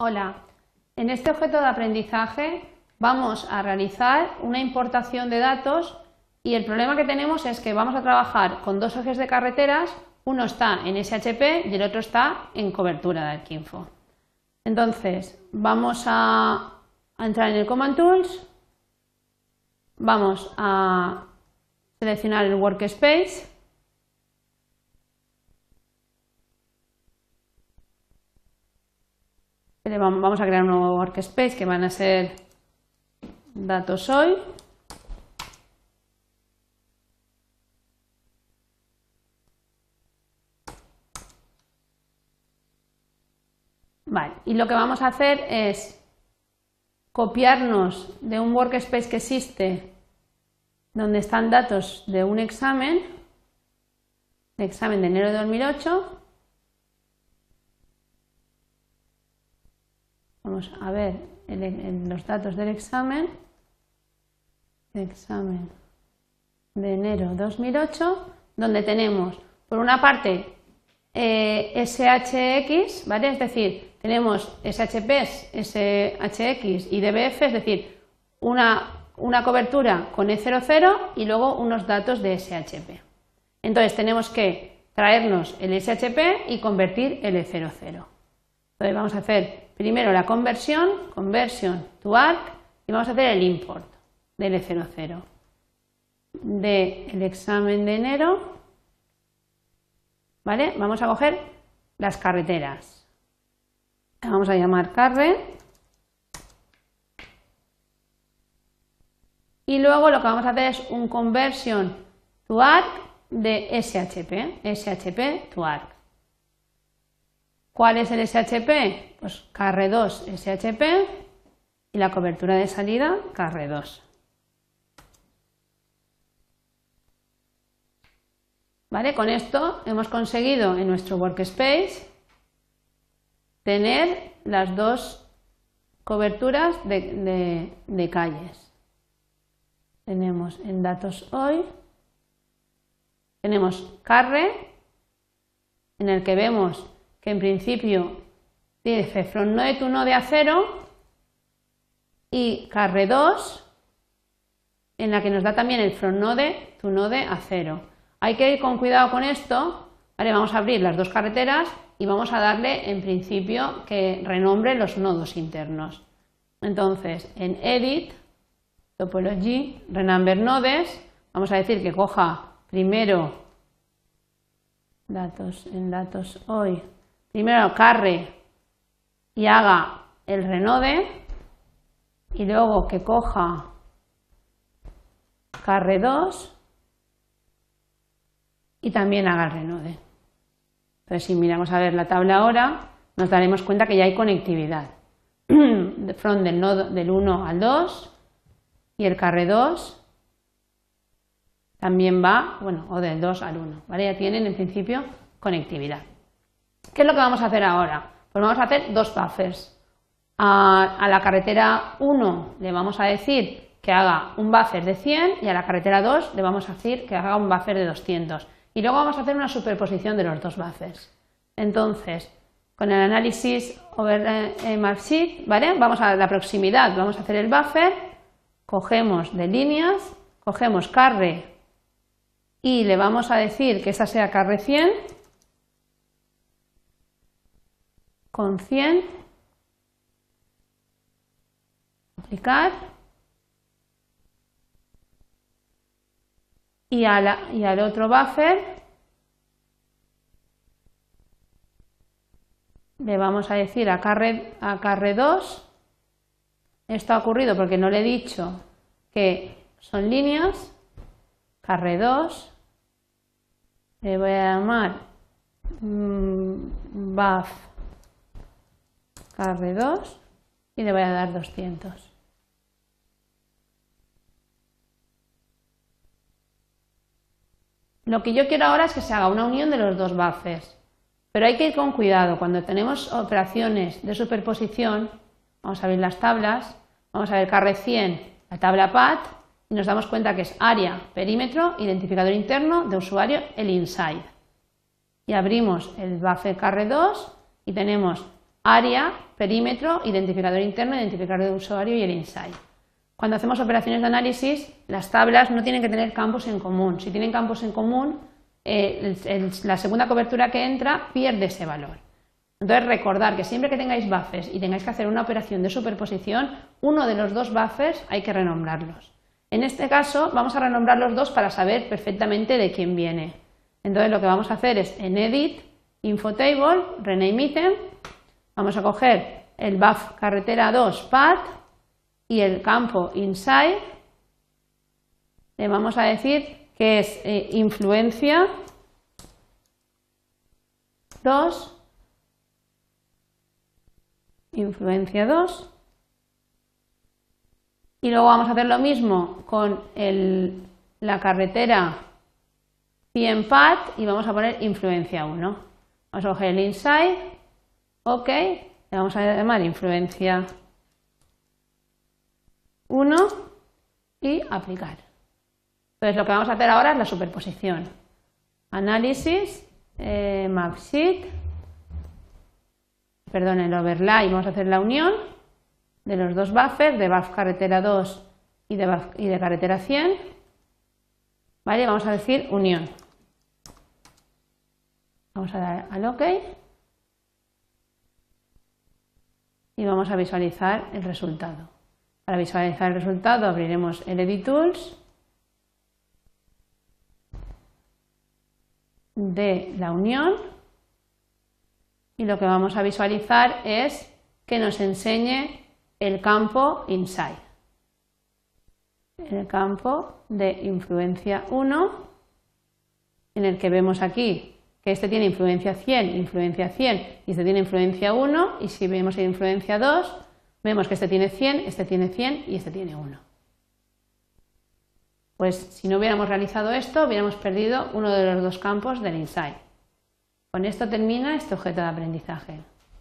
Hola, en este objeto de aprendizaje vamos a realizar una importación de datos y el problema que tenemos es que vamos a trabajar con dos ejes de carreteras, uno está en SHP y el otro está en cobertura de Arquinfo. Entonces, vamos a, entrar en el Command Tools, vamos a seleccionar el Workspace Vamos a crear un nuevo workspace que van a ser datos hoy. Vale, y lo que vamos a hacer es copiarnos de un workspace que existe donde están datos de un examen, examen de enero de 2008, A ver los datos del examen. Examen de enero 2008, donde tenemos, por una parte, eh, SHX, ¿vale? Es decir, tenemos SHPs, SHX y DBF, es decir, una, una cobertura con E00 y luego unos datos de SHP. Entonces tenemos que traernos el SHP y convertir el E00. Entonces vamos a hacer primero la conversión, conversion to arc, y vamos a hacer el import del E00 del examen de enero. ¿Vale? Vamos a coger las carreteras. Vamos a llamar carre. Y luego lo que vamos a hacer es un conversion to arc de SHP, SHP to arc. ¿Cuál es el SHP? Pues carre 2 SHP y la cobertura de salida carre 2. ¿Vale? Con esto hemos conseguido en nuestro workspace tener las dos coberturas de, de calles. Tenemos en datos hoy, tenemos carre, en el que vemos en principio dice from node to node a 0 y carre 2 en la que nos da también el from node to node a 0. Hay que ir con cuidado con esto, ¿vale? vamos a abrir las dos carreteras y vamos a darle en principio que renombre los nodos internos. Entonces, en edit, topology, renumber nodes, vamos a decir que coja primero datos en datos hoy primero carre y haga el renode y luego que coja carre 2 y también haga el renode. Entonces, si miramos a ver la tabla ahora, nos daremos cuenta que ya hay conectividad. Front del, nodo, del 1 al 2 y el carre 2 también va, bueno, o del 2 al 1, ¿vale? Ya tienen en principio conectividad. ¿Qué es lo que vamos a hacer ahora? Pues vamos a hacer dos buffers. A, la carretera 1 le vamos a decir que haga un buffer de 100 y a la carretera 2 le vamos a decir que haga un buffer de 200. Y luego vamos a hacer una superposición de los dos buffers. Entonces, con el análisis over eh, ¿vale? Vamos a la proximidad, vamos a hacer el buffer, cogemos de líneas, cogemos carre y le vamos a decir que esa sea carre 100 con 100, aplicar. Y, y al otro buffer. Le vamos a decir a carre, a carre 2, esto ha ocurrido porque no le he dicho que son líneas, carre 2, le voy a llamar mm, buff carre 2 y le voy a dar 200. Lo que yo quiero ahora es que se haga una unión de los dos buffers, pero hay que ir con cuidado. Cuando tenemos operaciones de superposición, vamos a ver las tablas, vamos a ver carre 100, la tabla PAT, y nos damos cuenta que es área, perímetro, identificador interno de usuario, el inside. Y abrimos el buffer carre 2 y tenemos área, perímetro, identificador interno, identificador de usuario y el insight. Cuando hacemos operaciones de análisis, las tablas no tienen que tener campos en común. Si tienen campos en común, eh, la segunda cobertura que entra pierde ese valor. Entonces, recordar que siempre que tengáis buffers y tengáis que hacer una operación de superposición, uno de los dos buffers hay que renombrarlos. En este caso, vamos a renombrar los dos para saber perfectamente de quién viene. Entonces, lo que vamos a hacer es en Edit, Infotable, Rename Item, vamos a coger el buff carretera 2 path y el campo inside, le vamos a decir que es eh, influencia 2 influencia 2. Y luego vamos a hacer lo mismo con la carretera 100 path y vamos a poner influencia 1. Vamos a coger el inside, ok, le vamos a llamar influencia 1 y aplicar. Entonces lo que vamos a hacer ahora es la superposición. Análisis, eh, map sheet, perdón, el overlay, vamos a hacer la unión de los dos buffers, de buff carretera 2 y de, y de carretera 100. ¿Vale? Vamos a decir unión. Vamos a dar al OK. Y vamos a visualizar el resultado. Para visualizar el resultado abriremos el Edit Tools de la unión y lo que vamos a visualizar es que nos enseñe el campo inside. El campo de influencia 1, en el que vemos aquí que este tiene influencia 100, influencia 100 y este tiene influencia 1 y si vemos el influencia 2, vemos que este tiene 100, este tiene 100 y este tiene 1. Pues si no hubiéramos realizado esto, hubiéramos perdido uno de los dos campos del inside. Con esto termina este objeto de aprendizaje.